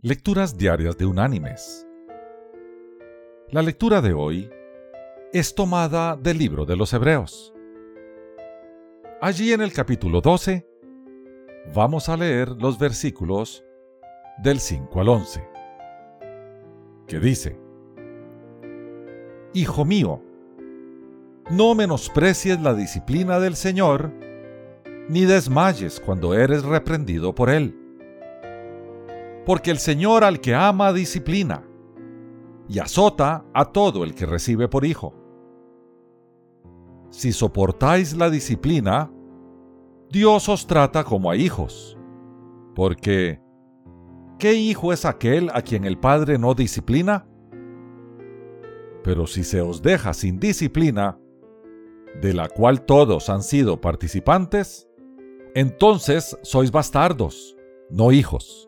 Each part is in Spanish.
Lecturas Diarias de Unánimes. La lectura de hoy es tomada del libro de los Hebreos. Allí en el capítulo 12 vamos a leer los versículos del 5 al 11, que dice, Hijo mío, no menosprecies la disciplina del Señor, ni desmayes cuando eres reprendido por Él porque el Señor al que ama disciplina y azota a todo el que recibe por hijo. Si soportáis la disciplina, Dios os trata como a hijos, porque ¿qué hijo es aquel a quien el Padre no disciplina? Pero si se os deja sin disciplina, de la cual todos han sido participantes, entonces sois bastardos, no hijos.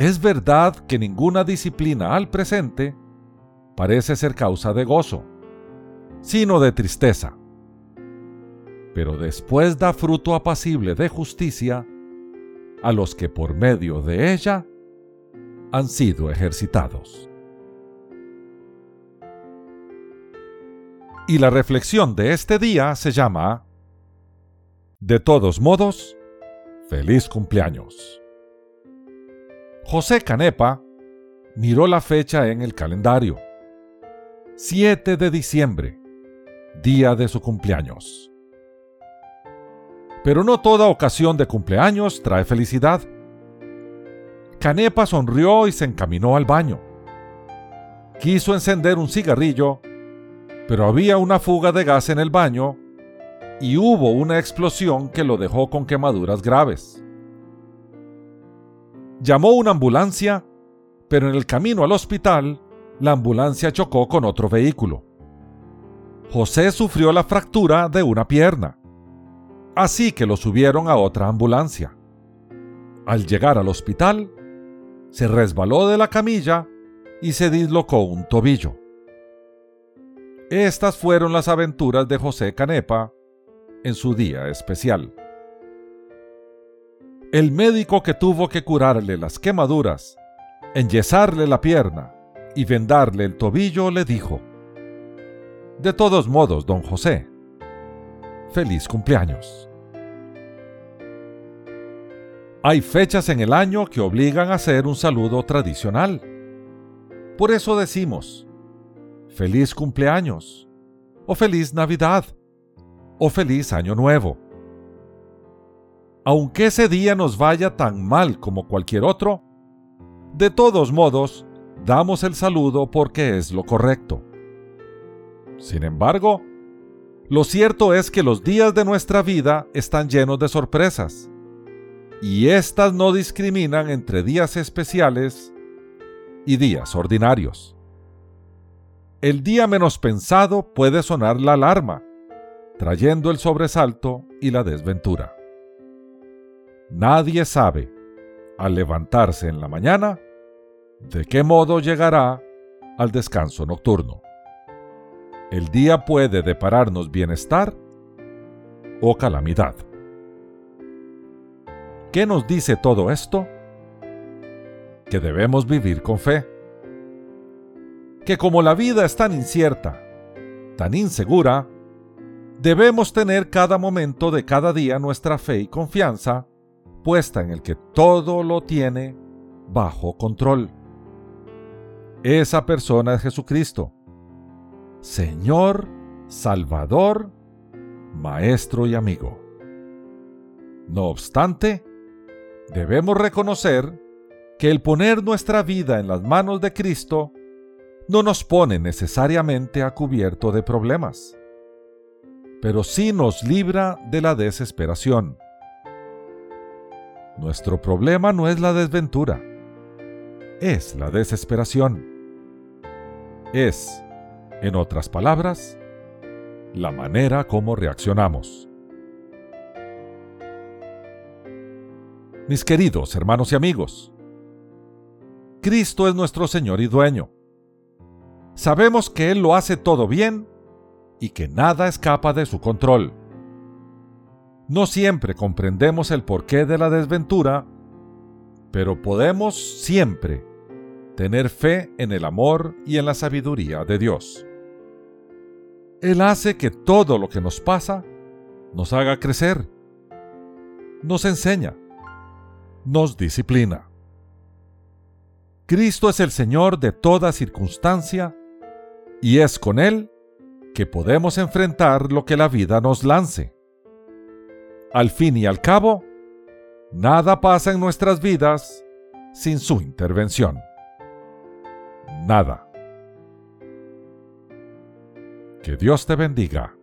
Es verdad que ninguna disciplina al presente parece ser causa de gozo, sino de tristeza. Pero después da fruto apacible de justicia a los que por medio de ella han sido ejercitados. Y la reflexión de este día se llama, De todos modos, feliz cumpleaños. José Canepa miró la fecha en el calendario. 7 de diciembre, día de su cumpleaños. Pero no toda ocasión de cumpleaños trae felicidad. Canepa sonrió y se encaminó al baño. Quiso encender un cigarrillo, pero había una fuga de gas en el baño y hubo una explosión que lo dejó con quemaduras graves. Llamó una ambulancia, pero en el camino al hospital, la ambulancia chocó con otro vehículo. José sufrió la fractura de una pierna, así que lo subieron a otra ambulancia. Al llegar al hospital, se resbaló de la camilla y se dislocó un tobillo. Estas fueron las aventuras de José Canepa en su día especial. El médico que tuvo que curarle las quemaduras, enyesarle la pierna y vendarle el tobillo le dijo, De todos modos, don José, feliz cumpleaños. Hay fechas en el año que obligan a hacer un saludo tradicional. Por eso decimos, feliz cumpleaños, o feliz Navidad, o feliz Año Nuevo aunque ese día nos vaya tan mal como cualquier otro, de todos modos, damos el saludo porque es lo correcto. Sin embargo, lo cierto es que los días de nuestra vida están llenos de sorpresas, y éstas no discriminan entre días especiales y días ordinarios. El día menos pensado puede sonar la alarma, trayendo el sobresalto y la desventura. Nadie sabe, al levantarse en la mañana, de qué modo llegará al descanso nocturno. El día puede depararnos bienestar o calamidad. ¿Qué nos dice todo esto? Que debemos vivir con fe. Que como la vida es tan incierta, tan insegura, debemos tener cada momento de cada día nuestra fe y confianza puesta en el que todo lo tiene bajo control. Esa persona es Jesucristo, Señor, Salvador, Maestro y amigo. No obstante, debemos reconocer que el poner nuestra vida en las manos de Cristo no nos pone necesariamente a cubierto de problemas, pero sí nos libra de la desesperación Nuestro problema no es la desventura, es la desesperación. Es, en otras palabras, la manera como reaccionamos. Mis queridos hermanos y amigos, Cristo es nuestro Señor y dueño. Sabemos que Él lo hace todo bien y que nada escapa de su control. No siempre comprendemos el porqué de la desventura, pero podemos siempre tener fe en el amor y en la sabiduría de Dios. Él hace que todo lo que nos pasa nos haga crecer, nos enseña, nos disciplina. Cristo es el Señor de toda circunstancia y es con Él que podemos enfrentar lo que la vida nos lance. Al fin y al cabo, nada pasa en nuestras vidas sin su intervención. Nada. Que Dios te bendiga.